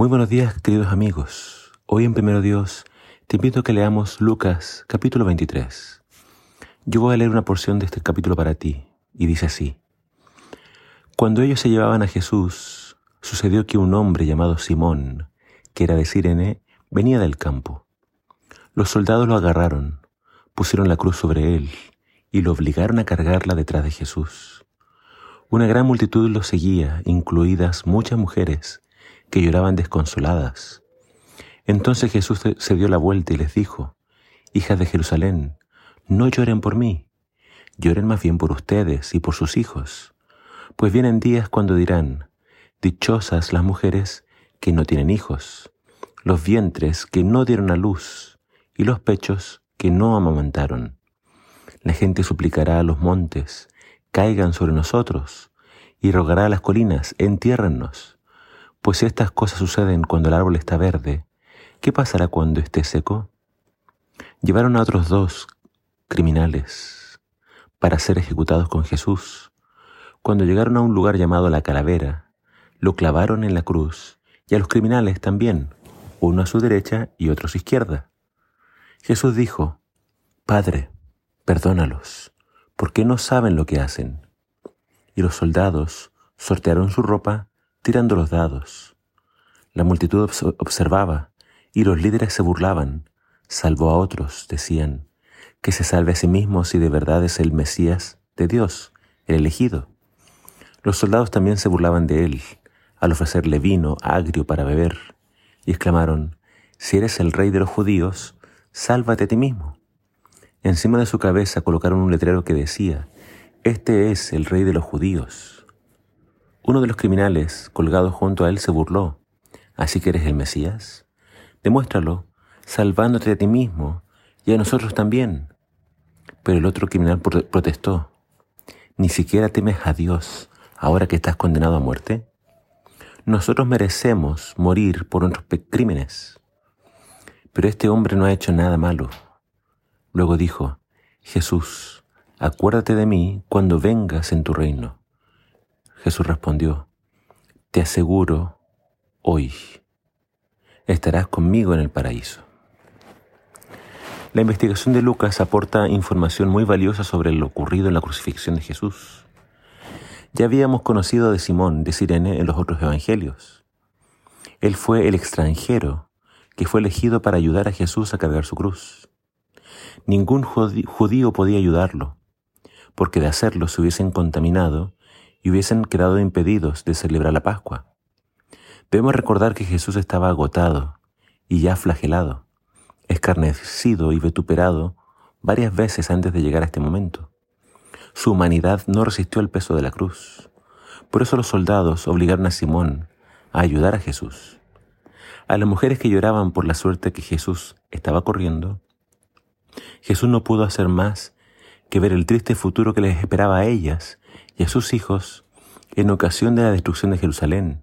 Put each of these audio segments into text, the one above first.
Muy buenos días, queridos amigos. Hoy en Primero Dios te invito a que leamos Lucas capítulo 23. Yo voy a leer una porción de este capítulo para ti y dice así. Cuando ellos se llevaban a Jesús, sucedió que un hombre llamado Simón, que era de Sirene, venía del campo. Los soldados lo agarraron, pusieron la cruz sobre él y lo obligaron a cargarla detrás de Jesús. Una gran multitud lo seguía, incluidas muchas mujeres que lloraban desconsoladas. Entonces Jesús se dio la vuelta y les dijo, Hijas de Jerusalén, no lloren por mí, lloren más bien por ustedes y por sus hijos, pues vienen días cuando dirán, Dichosas las mujeres que no tienen hijos, los vientres que no dieron a luz y los pechos que no amamantaron. La gente suplicará a los montes, caigan sobre nosotros, y rogará a las colinas, entiérrennos. Pues si estas cosas suceden cuando el árbol está verde, ¿qué pasará cuando esté seco? Llevaron a otros dos criminales para ser ejecutados con Jesús. Cuando llegaron a un lugar llamado la calavera, lo clavaron en la cruz y a los criminales también, uno a su derecha y otro a su izquierda. Jesús dijo, Padre, perdónalos, porque no saben lo que hacen. Y los soldados sortearon su ropa tirando los dados. La multitud observaba y los líderes se burlaban, salvo a otros, decían, que se salve a sí mismo si de verdad es el Mesías de Dios, el elegido. Los soldados también se burlaban de él al ofrecerle vino agrio para beber y exclamaron, si eres el rey de los judíos, sálvate a ti mismo. Encima de su cabeza colocaron un letrero que decía, Este es el rey de los judíos. Uno de los criminales colgado junto a él se burló. ¿Así que eres el Mesías? Demuéstralo, salvándote a ti mismo y a nosotros también. Pero el otro criminal protestó. ¿Ni siquiera temes a Dios ahora que estás condenado a muerte? Nosotros merecemos morir por nuestros crímenes. Pero este hombre no ha hecho nada malo. Luego dijo, Jesús, acuérdate de mí cuando vengas en tu reino. Jesús respondió, Te aseguro, hoy estarás conmigo en el paraíso. La investigación de Lucas aporta información muy valiosa sobre lo ocurrido en la crucifixión de Jesús. Ya habíamos conocido de Simón de Sirene en los otros evangelios. Él fue el extranjero que fue elegido para ayudar a Jesús a cargar su cruz. Ningún judío podía ayudarlo, porque de hacerlo se hubiesen contaminado y hubiesen quedado impedidos de celebrar la Pascua. Debemos recordar que Jesús estaba agotado y ya flagelado, escarnecido y vituperado varias veces antes de llegar a este momento. Su humanidad no resistió el peso de la cruz. Por eso los soldados obligaron a Simón a ayudar a Jesús. A las mujeres que lloraban por la suerte que Jesús estaba corriendo, Jesús no pudo hacer más que ver el triste futuro que les esperaba a ellas y a sus hijos en ocasión de la destrucción de Jerusalén.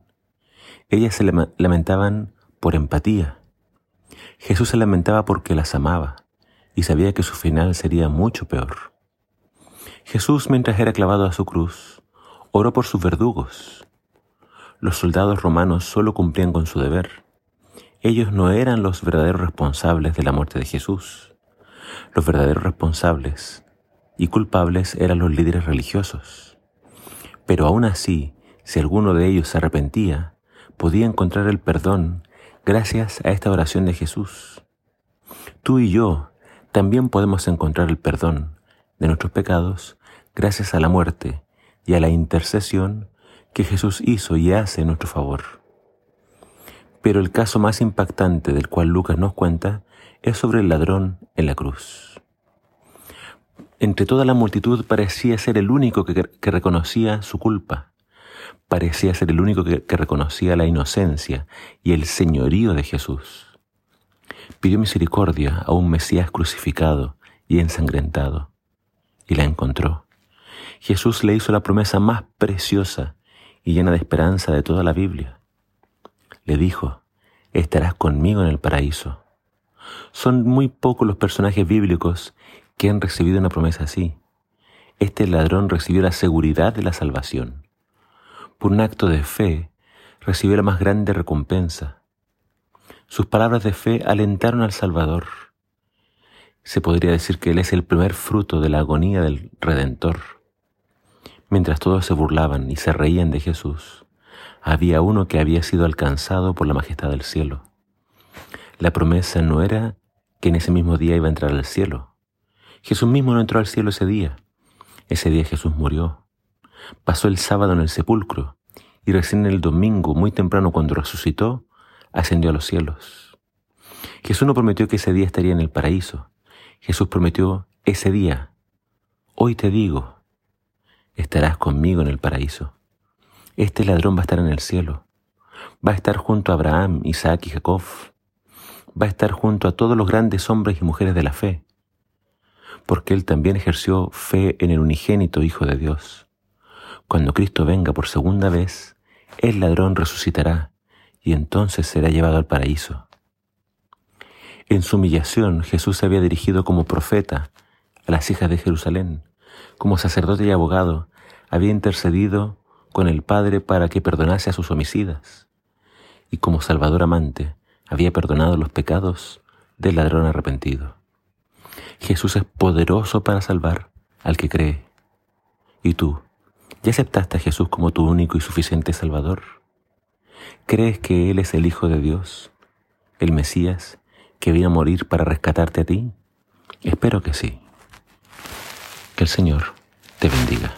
Ellas se lamentaban por empatía. Jesús se lamentaba porque las amaba y sabía que su final sería mucho peor. Jesús, mientras era clavado a su cruz, oró por sus verdugos. Los soldados romanos solo cumplían con su deber. Ellos no eran los verdaderos responsables de la muerte de Jesús. Los verdaderos responsables y culpables eran los líderes religiosos. Pero aún así, si alguno de ellos se arrepentía, podía encontrar el perdón gracias a esta oración de Jesús. Tú y yo también podemos encontrar el perdón de nuestros pecados gracias a la muerte y a la intercesión que Jesús hizo y hace en nuestro favor. Pero el caso más impactante del cual Lucas nos cuenta es sobre el ladrón en la cruz. Entre toda la multitud parecía ser el único que, reconocía su culpa. Parecía ser el único que, que reconocía la inocencia y el señorío de Jesús. Pidió misericordia a un Mesías crucificado y ensangrentado, y la encontró. Jesús le hizo la promesa más preciosa y llena de esperanza de toda la Biblia. Le dijo, estarás conmigo en el paraíso. Son muy pocos los personajes bíblicos que han recibido una promesa así. Este ladrón recibió la seguridad de la salvación. Por un acto de fe, recibió la más grande recompensa, Sus palabras de fe alentaron al Salvador. Se podría decir que Él es el primer fruto de la agonía del Redentor. Mientras todos se burlaban y se reían de Jesús, había uno que había sido alcanzado por la majestad del cielo. La promesa no era que en ese mismo día iba a entrar al cielo. Jesús mismo no entró al cielo ese día. Ese día Jesús murió. Pasó el sábado en el sepulcro y recién el domingo, muy temprano cuando resucitó, ascendió a los cielos. Jesús no prometió que ese día estaría en el paraíso. Jesús prometió ese día. Hoy te digo, estarás conmigo en el paraíso. Este ladrón va a estar en el cielo. Va a estar junto a Abraham, Isaac y Jacob. Va a estar junto a todos los grandes hombres y mujeres de la fe. Porque él también ejerció fe en el unigénito Hijo de Dios. Cuando Cristo venga por segunda vez, el ladrón resucitará y entonces será llevado al paraíso. En su humillación Jesús se había dirigido como profeta a las hijas de Jerusalén, como sacerdote y abogado, había intercedido con el Padre para que perdonase a sus homicidas, y como Salvador amante había perdonado los pecados del ladrón arrepentido. Jesús es poderoso para salvar al que cree. ¿Y tú? ¿Ya aceptaste a Jesús como tu único y suficiente Salvador? ¿Crees que Él es el Hijo de Dios, el Mesías, que vino a morir para rescatarte a ti? Espero que sí. Que el Señor te bendiga.